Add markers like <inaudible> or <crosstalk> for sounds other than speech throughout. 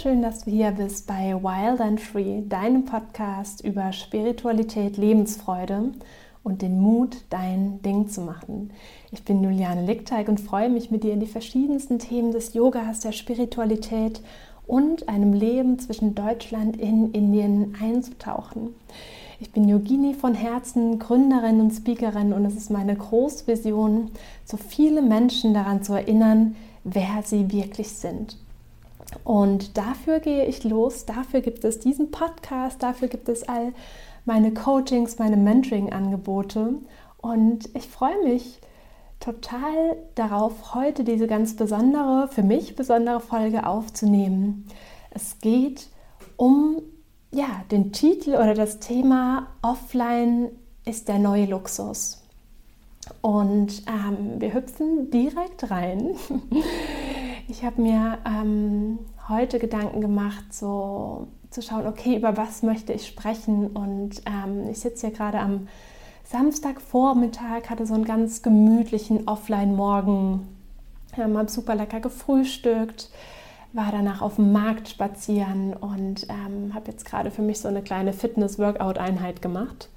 schön, dass du hier bist bei Wild and Free, deinem Podcast über Spiritualität, Lebensfreude und den Mut, dein Ding zu machen. Ich bin Juliane Lickteig und freue mich, mit dir in die verschiedensten Themen des Yogas, der Spiritualität und einem Leben zwischen Deutschland in Indien einzutauchen. Ich bin Yogini von Herzen, Gründerin und Speakerin und es ist meine Großvision, so viele Menschen daran zu erinnern, wer sie wirklich sind. Und dafür gehe ich los, dafür gibt es diesen Podcast, dafür gibt es all meine Coachings, meine Mentoring-Angebote. Und ich freue mich total darauf, heute diese ganz besondere, für mich besondere Folge aufzunehmen. Es geht um ja, den Titel oder das Thema Offline ist der neue Luxus. Und ähm, wir hüpfen direkt rein. <laughs> Ich habe mir ähm, heute Gedanken gemacht, so zu schauen, okay, über was möchte ich sprechen. Und ähm, ich sitze hier gerade am Samstagvormittag, hatte so einen ganz gemütlichen Offline-Morgen, ähm, habe super lecker gefrühstückt, war danach auf dem Markt spazieren und ähm, habe jetzt gerade für mich so eine kleine Fitness-Workout-Einheit gemacht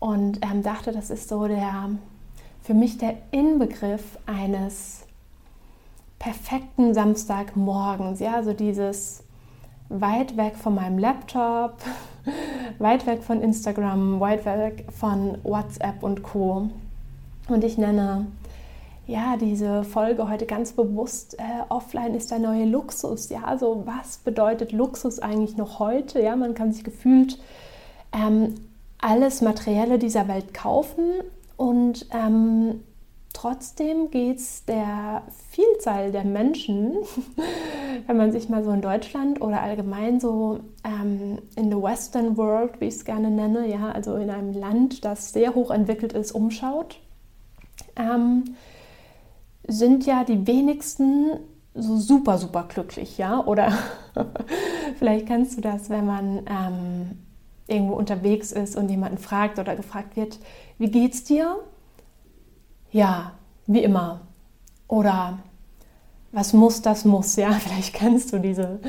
und ähm, dachte, das ist so der für mich der Inbegriff eines perfekten Samstagmorgens. Ja, also dieses weit weg von meinem Laptop, <laughs> weit weg von Instagram, weit weg von WhatsApp und Co. Und ich nenne ja diese Folge heute ganz bewusst äh, offline ist der neue Luxus. Ja, also was bedeutet Luxus eigentlich noch heute? Ja, man kann sich gefühlt ähm, alles Materielle dieser Welt kaufen und ähm, Trotzdem geht es der Vielzahl der Menschen, <laughs> wenn man sich mal so in Deutschland oder allgemein so ähm, in the Western World, wie ich es gerne nenne, ja, also in einem Land, das sehr hoch entwickelt ist, umschaut, ähm, sind ja die wenigsten so super, super glücklich, ja? Oder <laughs> vielleicht kennst du das, wenn man ähm, irgendwo unterwegs ist und jemanden fragt oder gefragt wird, wie geht's dir? Ja, wie immer. Oder was muss, das muss. Ja, <laughs> vielleicht kennst du diese,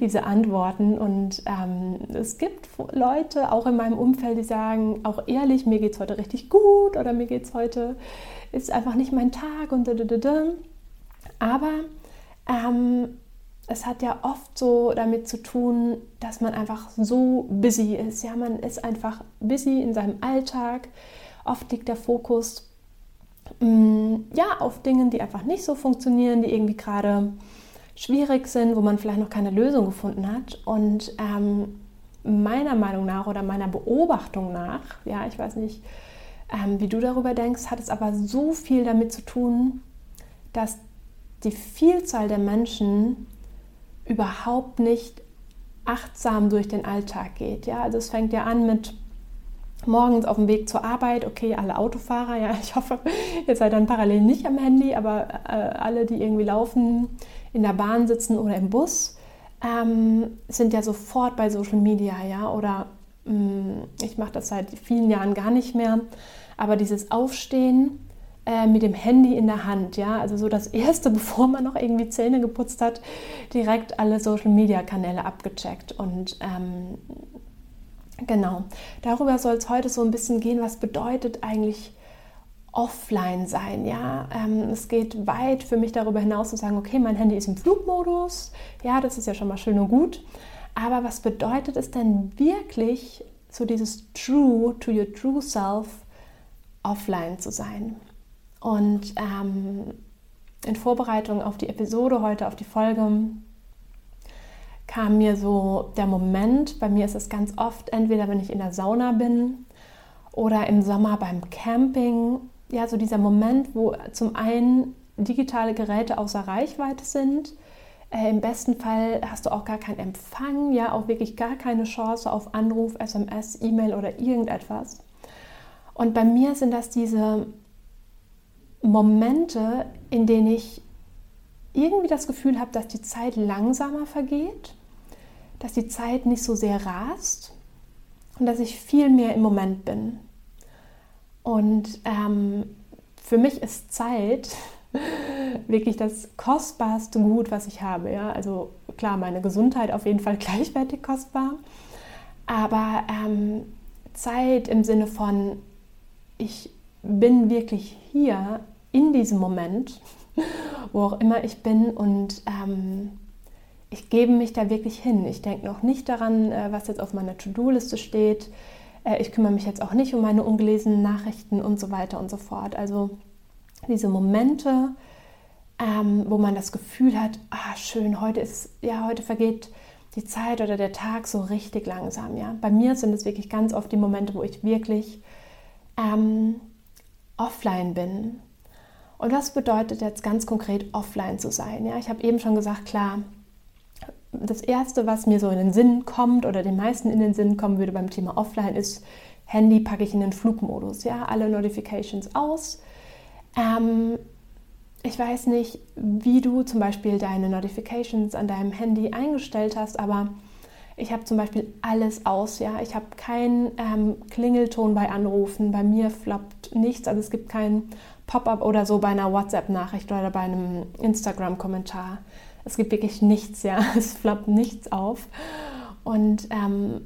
diese Antworten. Und ähm, es gibt Leute, auch in meinem Umfeld, die sagen, auch ehrlich, mir geht es heute richtig gut oder mir geht es heute, ist einfach nicht mein Tag und da, da, da, da. Aber ähm, es hat ja oft so damit zu tun, dass man einfach so busy ist. Ja, man ist einfach busy in seinem Alltag. Oft liegt der Fokus ja, auf Dingen, die einfach nicht so funktionieren, die irgendwie gerade schwierig sind, wo man vielleicht noch keine Lösung gefunden hat. Und ähm, meiner Meinung nach oder meiner Beobachtung nach, ja, ich weiß nicht, ähm, wie du darüber denkst, hat es aber so viel damit zu tun, dass die Vielzahl der Menschen überhaupt nicht achtsam durch den Alltag geht. Ja, also es fängt ja an mit morgens auf dem Weg zur Arbeit, okay, alle Autofahrer, ja, <laughs> ich hoffe, ihr seid dann parallel nicht am Handy, aber äh, alle, die irgendwie laufen, in der Bahn sitzen oder im Bus, ähm, sind ja sofort bei Social Media, ja, oder mh, mm, ich mache das seit vielen Jahren gar nicht mehr, aber dieses Aufstehen äh, mit dem Handy in der Hand, ja, also so das <laughs> erste, bevor man noch irgendwie Zähne geputzt hat, direkt alle Social Media Kanäle abgecheckt und ähm, Genau, darüber soll es heute so ein bisschen gehen, was bedeutet eigentlich offline sein. Ja, ähm, es geht weit für mich darüber hinaus zu sagen, okay, mein Handy ist im Flugmodus. Ja, das ist ja schon mal schön und gut. Aber was bedeutet es denn wirklich, so dieses True to your true self offline zu sein? Und ähm, in Vorbereitung auf die Episode heute, auf die Folge, kam mir so der Moment, bei mir ist es ganz oft, entweder wenn ich in der Sauna bin oder im Sommer beim Camping, ja, so dieser Moment, wo zum einen digitale Geräte außer Reichweite sind, äh, im besten Fall hast du auch gar keinen Empfang, ja, auch wirklich gar keine Chance auf Anruf, SMS, E-Mail oder irgendetwas. Und bei mir sind das diese Momente, in denen ich irgendwie das Gefühl habe, dass die Zeit langsamer vergeht, dass die Zeit nicht so sehr rast und dass ich viel mehr im Moment bin. Und ähm, für mich ist Zeit <laughs> wirklich das kostbarste Gut, was ich habe. Ja? Also klar, meine Gesundheit auf jeden Fall <laughs> gleichwertig kostbar, aber ähm, Zeit im Sinne von, ich bin wirklich hier in diesem Moment, wo auch immer ich bin und ähm, ich gebe mich da wirklich hin. Ich denke noch nicht daran, äh, was jetzt auf meiner To-Do-Liste steht. Äh, ich kümmere mich jetzt auch nicht um meine ungelesenen Nachrichten und so weiter und so fort. Also diese Momente, ähm, wo man das Gefühl hat, ah schön, heute ist, ja, heute vergeht die Zeit oder der Tag so richtig langsam. Ja? Bei mir sind es wirklich ganz oft die Momente, wo ich wirklich ähm, offline bin. Und was bedeutet jetzt ganz konkret offline zu sein? Ja, ich habe eben schon gesagt, klar, das erste, was mir so in den Sinn kommt oder den meisten in den Sinn kommen würde beim Thema offline, ist Handy packe ich in den Flugmodus. Ja, alle Notifications aus. Ähm, ich weiß nicht, wie du zum Beispiel deine Notifications an deinem Handy eingestellt hast, aber ich habe zum Beispiel alles aus. Ja, ich habe keinen ähm, Klingelton bei Anrufen. Bei mir floppt nichts. Also es gibt kein Pop-up oder so bei einer WhatsApp-Nachricht oder bei einem Instagram-Kommentar. Es gibt wirklich nichts. Ja, <laughs> es floppt nichts auf. Und ähm,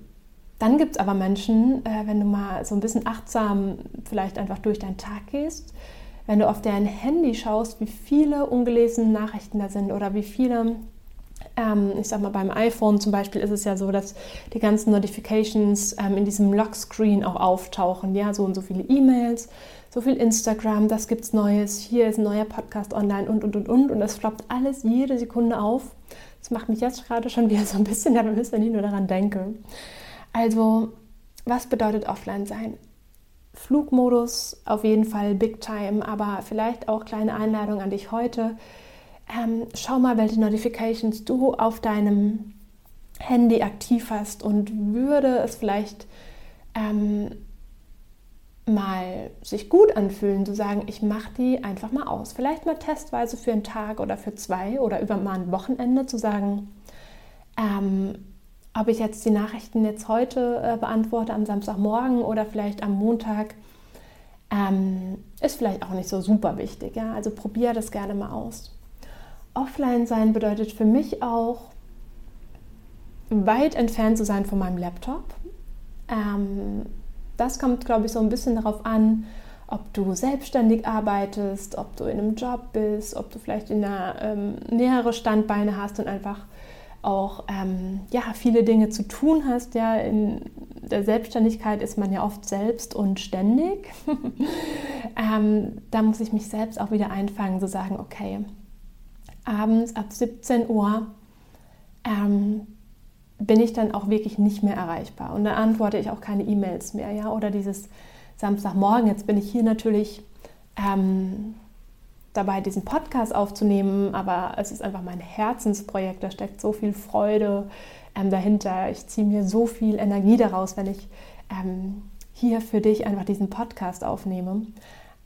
dann gibt es aber Menschen, äh, wenn du mal so ein bisschen achtsam vielleicht einfach durch deinen Tag gehst, wenn du auf dein Handy schaust, wie viele ungelesene Nachrichten da sind oder wie viele, ähm, ich sag mal beim iPhone zum Beispiel ist es ja so, dass die ganzen Notifications ähm, in diesem Lockscreen auch auftauchen, ja, so und so viele E-Mails, so viel Instagram, das gibt's Neues, hier ist ein neuer Podcast online und und und und und das floppt alles jede Sekunde auf. Das macht mich jetzt gerade schon wieder so ein bisschen nervös, wenn ich nur daran denke. Also, was bedeutet offline sein? Flugmodus auf jeden Fall Big Time, aber vielleicht auch kleine Einladung an dich heute. Ähm, schau mal, welche Notifications du auf deinem Handy aktiv hast und würde es vielleicht ähm, mal sich gut anfühlen, zu sagen, ich mache die einfach mal aus. Vielleicht mal testweise für einen Tag oder für zwei oder über mal ein Wochenende zu sagen, ähm, ob ich jetzt die Nachrichten jetzt heute äh, beantworte, am Samstagmorgen oder vielleicht am Montag, ähm, ist vielleicht auch nicht so super wichtig. Ja? Also probiere das gerne mal aus. Offline sein bedeutet für mich auch, weit entfernt zu sein von meinem Laptop. Ähm, das kommt, glaube ich, so ein bisschen darauf an, ob du selbstständig arbeitest, ob du in einem Job bist, ob du vielleicht in einer ähm, mehrere Standbeine hast und einfach auch ähm, ja, viele Dinge zu tun hast. Ja, in der Selbstständigkeit ist man ja oft selbst und ständig. <laughs> ähm, da muss ich mich selbst auch wieder einfangen, zu sagen, okay, abends ab 17 Uhr ähm, bin ich dann auch wirklich nicht mehr erreichbar. Und dann antworte ich auch keine E-Mails mehr. Ja? Oder dieses Samstagmorgen, jetzt bin ich hier natürlich ähm, dabei, diesen Podcast aufzunehmen, aber es ist einfach mein Herzensprojekt, da steckt so viel Freude ähm, dahinter. Ich ziehe mir so viel Energie daraus, wenn ich ähm, hier für dich einfach diesen Podcast aufnehme.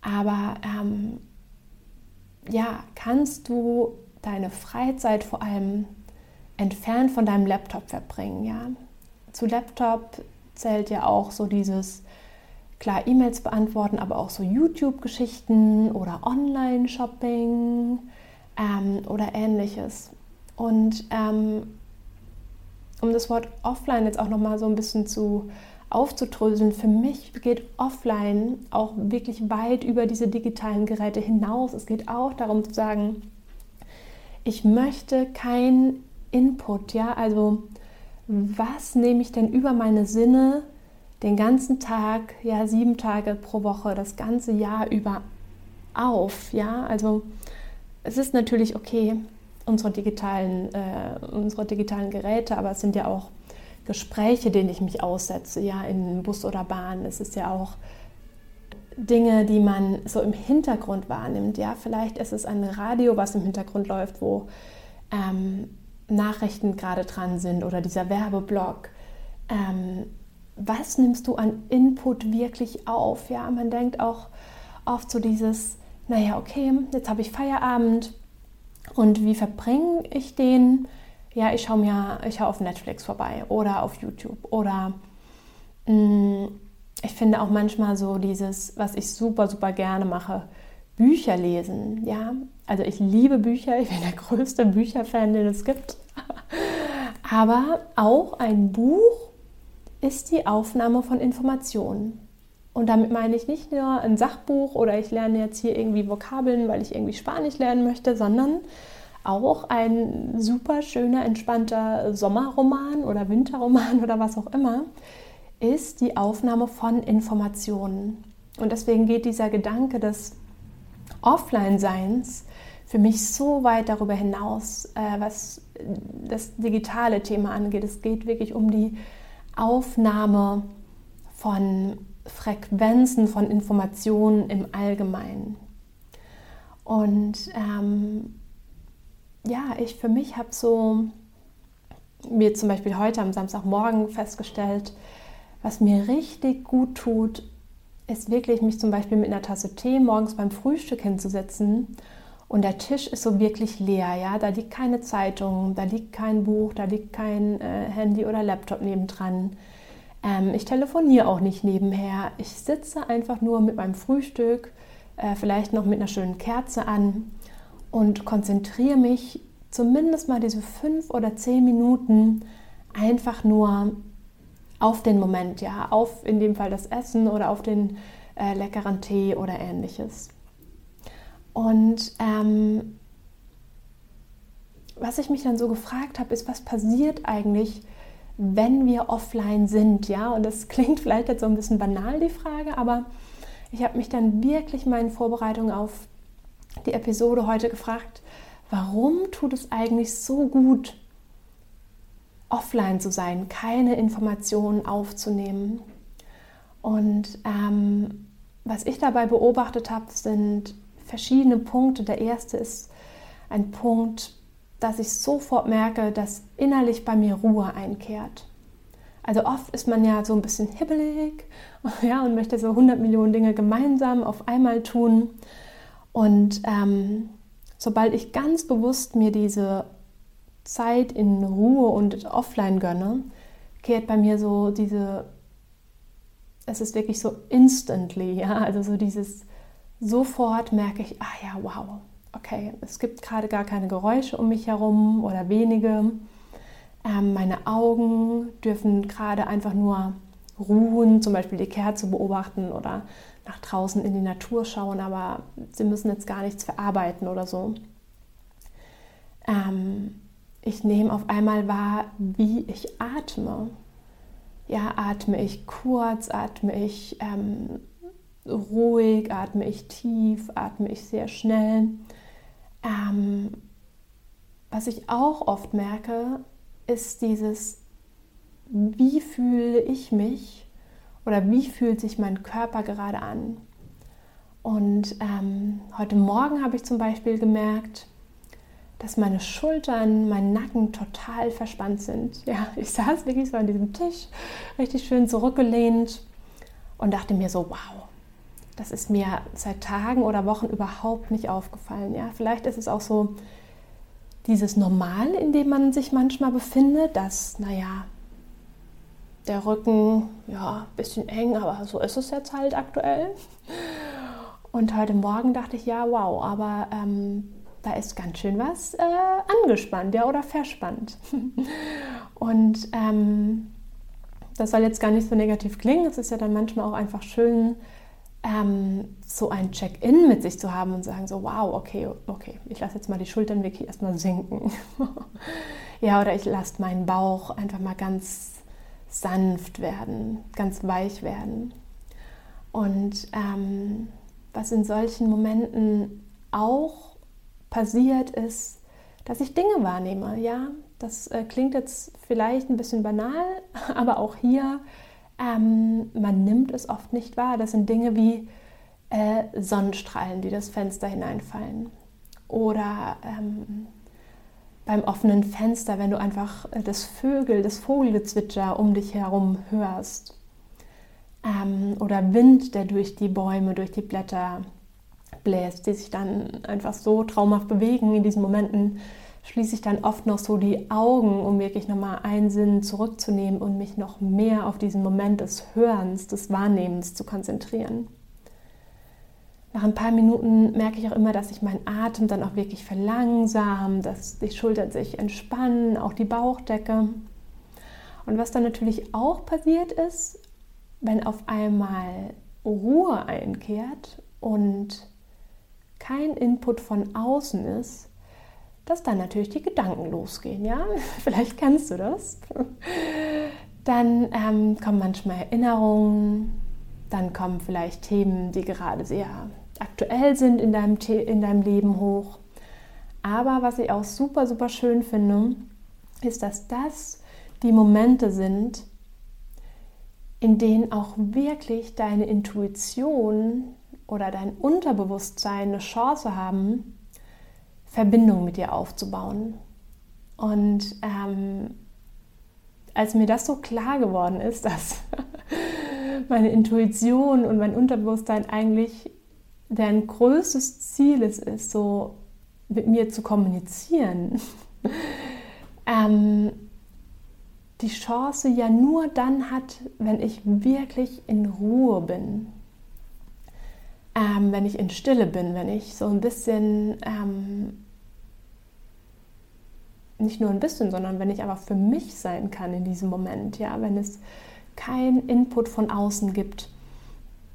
Aber ähm, ja, kannst du deine Freizeit vor allem entfernt von deinem Laptop verbringen, ja? Zu Laptop zählt ja auch so dieses klar E-Mails beantworten, aber auch so YouTube-Geschichten oder Online-Shopping ähm, oder ähnliches. Und ähm, um das Wort offline jetzt auch nochmal so ein bisschen zu aufzudröseln, für mich geht offline auch wirklich weit über diese digitalen Geräte hinaus. Es geht auch darum zu sagen, ich möchte kein Input, ja, also was nehme ich denn über meine Sinne den ganzen Tag, ja, sieben Tage pro Woche, das ganze Jahr über auf. Ja, also es ist natürlich okay, unsere digitalen, äh, unsere digitalen Geräte, aber es sind ja auch Gespräche, denen ich mich aussetze, ja, in Bus oder Bahn. Es ist ja auch Dinge, die man so im Hintergrund wahrnimmt. Ja, vielleicht ist es ein Radio, was im Hintergrund läuft, wo ähm, Nachrichten gerade dran sind oder dieser Werbeblock. Ähm, was nimmst du an Input wirklich auf? Ja, man denkt auch oft so dieses, naja, okay, jetzt habe ich Feierabend und wie verbringe ich den? Ja, ich schaue mir, ich schaue auf Netflix vorbei oder auf YouTube oder mh, mm, ich finde auch manchmal so dieses, was ich super, super gerne mache, Bücher lesen, ja. Also ich liebe Bücher, ich bin der größte Bücherfan, den es gibt. <laughs> Aber auch ein Buch ist die Aufnahme von Informationen. Und damit meine ich nicht nur ein Sachbuch oder ich lerne jetzt hier irgendwie Vokabeln, weil ich irgendwie Spanisch lernen möchte, sondern auch ein super schöner, entspannter Sommerroman oder Winterroman <laughs> oder was auch immer, ist die Aufnahme von Informationen. Und deswegen geht dieser Gedanke des Offline-Seins für mich so weit darüber hinaus, äh, was das digitale Thema angeht. Es geht wirklich um die Aufnahme von Frequenzen, von Informationen im Allgemeinen. Und ähm, ja, ich für mich habe so mir zum Beispiel heute am Samstagmorgen festgestellt, was mir richtig gut tut, ist wirklich mich zum Beispiel mit einer Tasse Tee morgens beim Frühstück hinzusetzen und der Tisch ist so wirklich leer, ja, da liegt keine Zeitung, da liegt kein Buch, da liegt kein äh, Handy oder Laptop nebendran. Ähm, ich telefoniere auch nicht nebenher. Ich sitze einfach nur mit meinem Frühstück, äh, vielleicht noch mit einer schönen Kerze an und konzentriere mich zumindest mal diese fünf oder zehn Minuten einfach nur auf den Moment, ja, auf in dem Fall das Essen oder auf den äh, leckeren Tee oder ähnliches. Und ähm, was ich mich dann so gefragt habe, ist, was passiert eigentlich, wenn wir offline sind, ja? Und das <laughs> klingt vielleicht jetzt so ein bisschen banal, die Frage, aber ich habe mich dann wirklich mal in Vorbereitung auf die Episode heute gefragt, warum tut es eigentlich so gut, offline zu sein, keine Informationen aufzunehmen? Und ähm, was ich dabei beobachtet habe, sind verschiedene Punkte. Der erste ist ein Punkt, dass ich sofort merke, dass innerlich bei mir Ruhe einkehrt. Also oft ist man ja so ein bisschen hibbelig <laughs> ja, und möchte so 100 Millionen Dinge gemeinsam auf einmal tun. Und ähm, sobald ich ganz bewusst mir diese Zeit in Ruhe und offline gönne, kehrt bei mir so diese, es ist wirklich so instantly, ja, also so dieses sofort merke ich, ah ja, wow, okay, es gibt gerade gar keine Geräusche um mich herum oder wenige. Ähm, meine Augen dürfen gerade einfach nur ruhen, zum Beispiel die Kerze beobachten oder nach draußen in die Natur schauen, aber sie müssen jetzt gar nichts verarbeiten oder so. Ähm, ich nehme auf einmal wahr, wie ich atme. Ja, atme ich kurz, atme ich ähm, ruhig, atme ich tief, atme ich sehr schnell. Ähm, was ich auch oft merke, ist dieses, wie fühle ich mich oder wie fühlt sich mein Körper gerade an. Und ähm, heute Morgen habe ich zum Beispiel gemerkt, dass meine Schultern, mein Nacken total verspannt sind. Ja, ich saß wirklich so an diesem Tisch, richtig schön zurückgelehnt und dachte mir so, wow, das ist mir seit Tagen oder Wochen überhaupt nicht aufgefallen. Ja, vielleicht ist es auch so dieses Normal, in dem man sich manchmal befindet, dass, naja, der Rücken, ja, ein bisschen eng, aber so ist es jetzt halt aktuell. Und heute Morgen dachte ich, ja, wow, aber ähm, da ist ganz schön was äh, angespannt, ja, oder verspannt. <laughs> Und ähm, das soll jetzt gar nicht so negativ klingen. Es ist ja dann manchmal auch einfach schön, ähm, so ein Check-in mit sich zu haben und sagen so, wow, okay, okay, ich lasse jetzt mal die Schultern wirklich erstmal sinken. <laughs> ja, oder ich lasse meinen Bauch einfach mal ganz sanft werden, ganz weich werden. Und ähm, was in solchen Momenten auch passiert ist, dass ich Dinge wahrnehme. Ja, das äh, klingt jetzt vielleicht ein bisschen banal, <laughs> aber auch hier ähm, man nimmt es oft nicht wahr. Das sind Dinge wie äh, Sonnenstrahlen, die das Fenster hineinfallen. Oder ähm, beim offenen Fenster, wenn du einfach äh, das Vögel, das Vogelgezwitscher um dich herum hörst. Ähm, oder Wind, der durch die Bäume, durch die Blätter bläst, die sich dann einfach so traumhaft bewegen in diesen Momenten schließe ich dann oft noch so die Augen, um wirklich nochmal einen Sinn zurückzunehmen und mich noch mehr auf diesen Moment des Hörens, des Wahrnehmens zu konzentrieren. Nach ein paar Minuten merke ich auch immer, dass sich mein Atem dann auch wirklich verlangsamt, dass die Schultern sich entspannen, auch die Bauchdecke. Und was dann natürlich auch passiert ist, wenn auf einmal Ruhe einkehrt und kein Input von außen ist, dass dann natürlich die Gedanken losgehen. Ja, <laughs> vielleicht kennst du das. <laughs> Dann ähm, kommen manchmal Erinnerungen, dann kommen vielleicht Themen, die gerade sehr aktuell sind in deinem, in deinem Leben hoch. Aber was ich auch super, super schön finde, ist, dass das die Momente sind, in denen auch wirklich deine Intuition oder dein Unterbewusstsein eine Chance haben, Verbindung mit dir aufzubauen. Und ähm, als mir das so klar geworden ist, <laughs> dass meine Intuition und mein Unterbewusstsein eigentlich deren größtes Ziel ist, ist so mit mir zu kommunizieren, <laughs> ähm, die Chance ja nur dann hat, wenn ich wirklich in Ruhe bin, ähm, wenn ich in Stille bin, wenn ich so ein bisschen, ähm, nicht nur ein bisschen, sondern wenn ich aber für mich sein kann in diesem Moment, ja, wenn es keinen Input von außen gibt,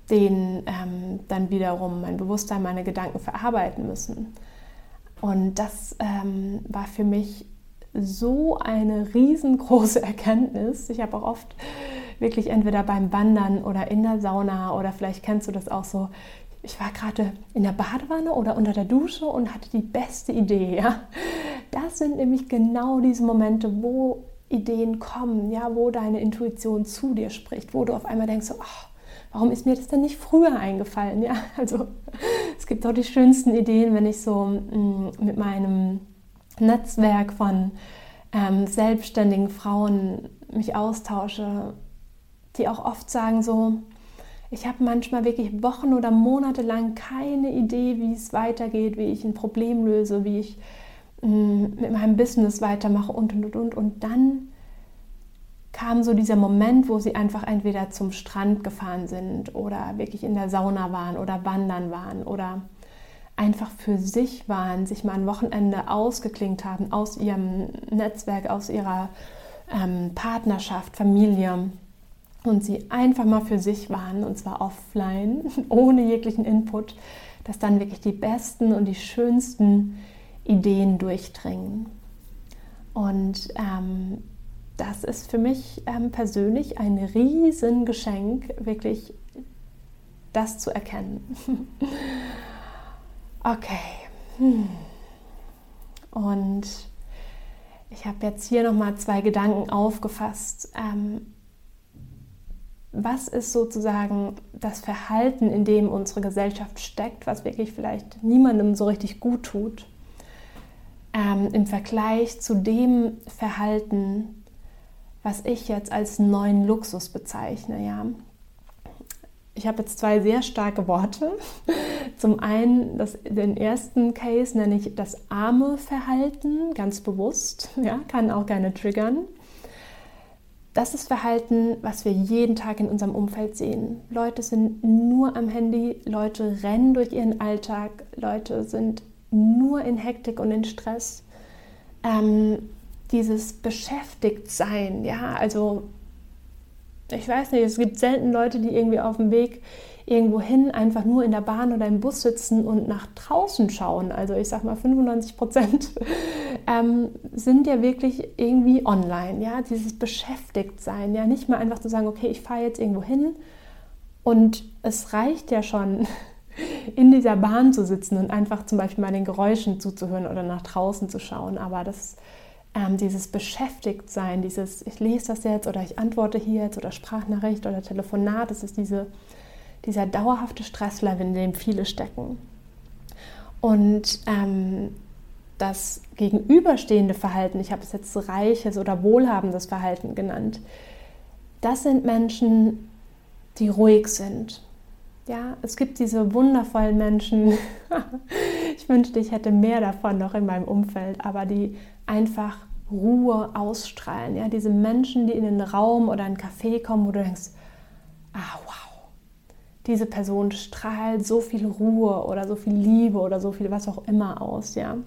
den ähm, dann wiederum mein Bewusstsein, meine Gedanken verarbeiten müssen. Und das ähm, war für mich so eine riesengroße <laughs> Erkenntnis. Ich habe auch oft wirklich entweder beim Wandern oder in der Sauna oder vielleicht kennst du das auch so, ich war gerade in der Badewanne oder unter der Dusche und hatte die beste Idee. Ja? Das sind nämlich genau diese Momente, wo Ideen kommen, ja, wo deine Intuition zu dir spricht, wo du auf einmal denkst, so, oh, warum ist mir das denn nicht früher eingefallen? Ja, <laughs> also es gibt auch die schönsten Ideen, wenn ich so mm, mit meinem Netzwerk von ähm, selbstständigen Frauen mich austausche, die auch oft sagen so, ich habe manchmal wirklich Wochen oder Monate lang keine Idee, wie es weitergeht, wie ich ein Problem löse, wie ich mm, mit meinem Business weitermache und und und und. Und dann kam so dieser Moment, wo sie einfach entweder zum Strand gefahren sind oder wirklich in der Sauna waren oder wandern waren oder einfach für sich waren, sich mal ein Wochenende ausgeklingt haben aus ihrem Netzwerk, aus ihrer ähm, Partnerschaft, Familie und sie einfach mal für sich waren und zwar offline, <laughs> ohne jeglichen Input, dass dann wirklich die besten und die schönsten Ideen durchdringen. Und ähm, das ist für mich ähm, persönlich ein Riesengeschenk, wirklich das zu erkennen. <laughs> okay. Und ich habe jetzt hier nochmal zwei Gedanken aufgefasst. Ähm, was ist sozusagen das Verhalten, in dem unsere Gesellschaft steckt, was wirklich vielleicht niemandem so richtig gut tut, ähm, im Vergleich zu dem Verhalten, was ich jetzt als neuen Luxus bezeichne. Ja? Ich habe jetzt zwei sehr starke Worte. <laughs> Zum einen, das, den ersten Case nenne ich das arme Verhalten, ganz bewusst, ja, kann auch gerne triggern. Das ist Verhalten, was wir jeden Tag in unserem Umfeld sehen. Leute sind nur am Handy, Leute rennen durch ihren Alltag, Leute sind nur in Hektik und in Stress. Ähm, dieses Beschäftigtsein, ja, also ich weiß nicht, es gibt selten Leute, die irgendwie auf dem Weg irgendwo hin einfach nur in der Bahn oder im Bus sitzen und nach draußen schauen. Also ich sag mal 95 Prozent ähm, sind ja wirklich irgendwie online. Ja, dieses Beschäftigtsein, ja, nicht mal einfach zu sagen, okay, ich fahre jetzt irgendwo hin und es reicht ja schon <laughs> in dieser Bahn zu sitzen und einfach zum Beispiel mal den Geräuschen zuzuhören oder nach draußen zu schauen. Aber das ähm, dieses Beschäftigtsein, dieses ich lese das jetzt oder ich antworte hier jetzt oder Sprachnachricht oder Telefonat, das ist diese dieser dauerhafte Stresslevel, in dem viele stecken. Und ähm, das gegenüberstehende Verhalten, ich habe es jetzt reiches oder wohlhabendes Verhalten genannt, das sind Menschen, die ruhig sind. Ja, es gibt diese wundervollen Menschen. <laughs> ich wünschte, ich hätte mehr davon noch in meinem Umfeld, aber die einfach Ruhe ausstrahlen. Ja, diese Menschen, die in den Raum oder ein Café kommen, wo du denkst, ah wow, diese Person strahlt so viel Ruhe oder so viel Liebe oder so viel was auch immer aus, ja.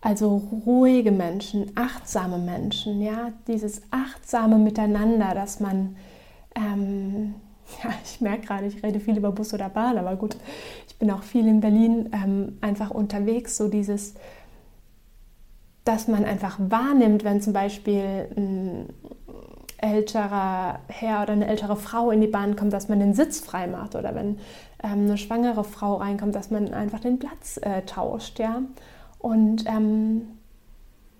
Also ruhige Menschen, achtsame Menschen, ja, dieses achtsame Miteinander, dass man, ähm, <laughs> ja, ich merke gerade, ich rede viel über Bus oder Bahn, aber gut, ich bin auch viel in Berlin ähm, einfach unterwegs, so dieses, dass man einfach wahrnimmt, wenn zum Beispiel ein älterer Herr oder eine ältere Frau in die Bahn kommt, dass man den Sitz frei macht oder wenn ähm, eine schwangere Frau reinkommt, dass man einfach den Platz äh, tauscht, ja. Und ähm,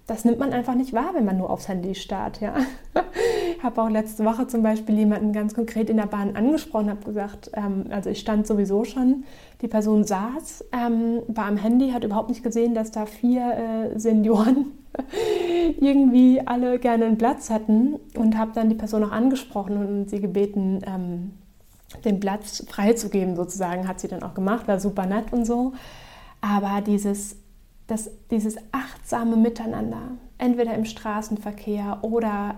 das nimmt man einfach nicht wahr, wenn man nur aufs Handy starrt. Ja. <laughs> Ich habe auch letzte Woche zum Beispiel jemanden ganz konkret in der Bahn angesprochen, habe gesagt, ähm, also ich stand sowieso schon, die Person saß, ähm, war am Handy, hat überhaupt nicht gesehen, dass da vier äh, Senioren <laughs> irgendwie alle gerne einen Platz hatten und habe dann die Person auch angesprochen und sie gebeten, ähm, den Platz freizugeben sozusagen, hat sie dann auch gemacht, war super nett und so. Aber dieses dass dieses achtsame Miteinander, entweder im Straßenverkehr oder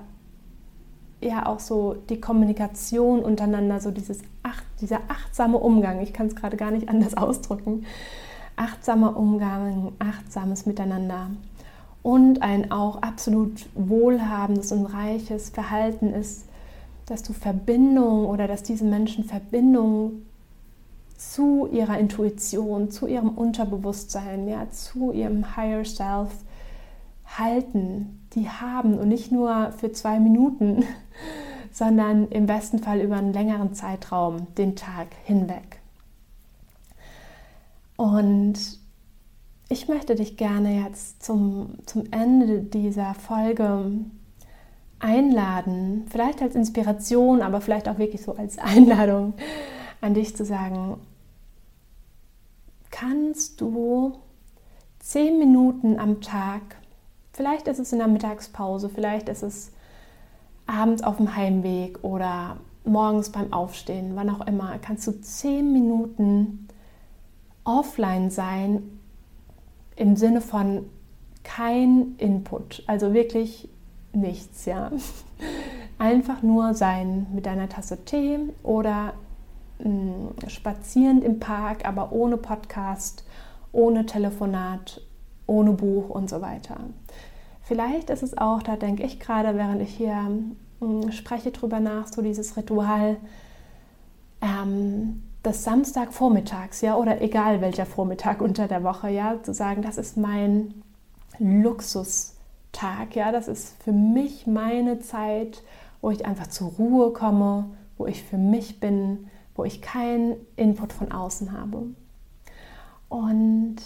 ja auch so die Kommunikation untereinander, so dieses ach, dieser achtsame Umgang, ich kann es gerade gar nicht <laughs> anders ausdrücken, achtsamer Umgang, achtsames Miteinander und ein auch absolut wohlhabendes und reiches Verhalten ist, dass du Verbindung oder dass diese Menschen Verbindung zu ihrer Intuition, zu ihrem Unterbewusstsein, ja, zu ihrem Higher Self halten, die haben und nicht nur für zwei Minuten, <laughs> sondern im besten Fall über einen längeren Zeitraum, den Tag hinweg. Und ich möchte dich gerne jetzt zum, zum Ende dieser Folge einladen, vielleicht als Inspiration, aber vielleicht auch wirklich so als <laughs> Einladung an dich zu sagen, kannst du zehn Minuten am Tag, vielleicht ist es in der Mittagspause, vielleicht ist es abends auf dem Heimweg oder morgens beim Aufstehen, wann auch immer, kannst du zehn Minuten offline sein im Sinne von kein Input, also wirklich nichts, ja. <laughs> Einfach nur sein mit deiner Tasse Tee oder spazierend im Park, aber ohne Podcast, ohne Telefonat, ohne Buch und so weiter. Vielleicht ist es auch, da denke ich gerade, während ich hier spreche drüber nach, so dieses Ritual ähm, des Samstagvormittags, ja, oder egal welcher Vormittag <laughs> unter der Woche, ja, zu sagen, das ist mein Luxustag, ja, das ist für mich meine Zeit, wo ich einfach zur Ruhe komme, wo ich für mich bin, wo ich keinen Input von außen habe. Und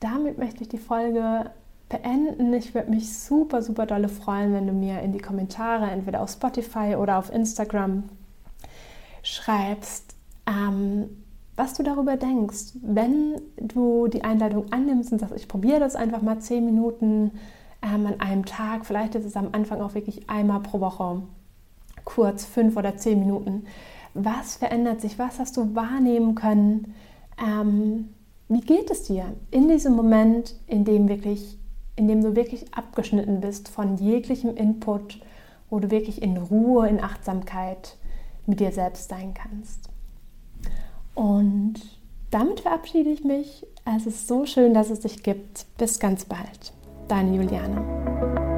damit möchte ich die Folge beenden. Ich würde mich super, super dolle freuen, wenn du mir in die Kommentare, entweder auf Spotify oder auf Instagram, schreibst, ähm, was du darüber denkst. Wenn du die Einladung annimmst und sagst, ich probiere das einfach mal zehn Minuten ähm, an einem Tag, vielleicht ist es am Anfang auch wirklich einmal pro Woche, kurz fünf oder zehn Minuten was verändert sich, was hast du wahrnehmen können, ähm, wie geht es dir in diesem Moment, in dem, wirklich, in dem du wirklich abgeschnitten bist von jeglichem Input, wo du wirklich in Ruhe, in Achtsamkeit mit dir selbst sein kannst. Und damit verabschiede ich mich. Es ist so schön, dass es dich gibt. Bis ganz bald. Deine Juliane.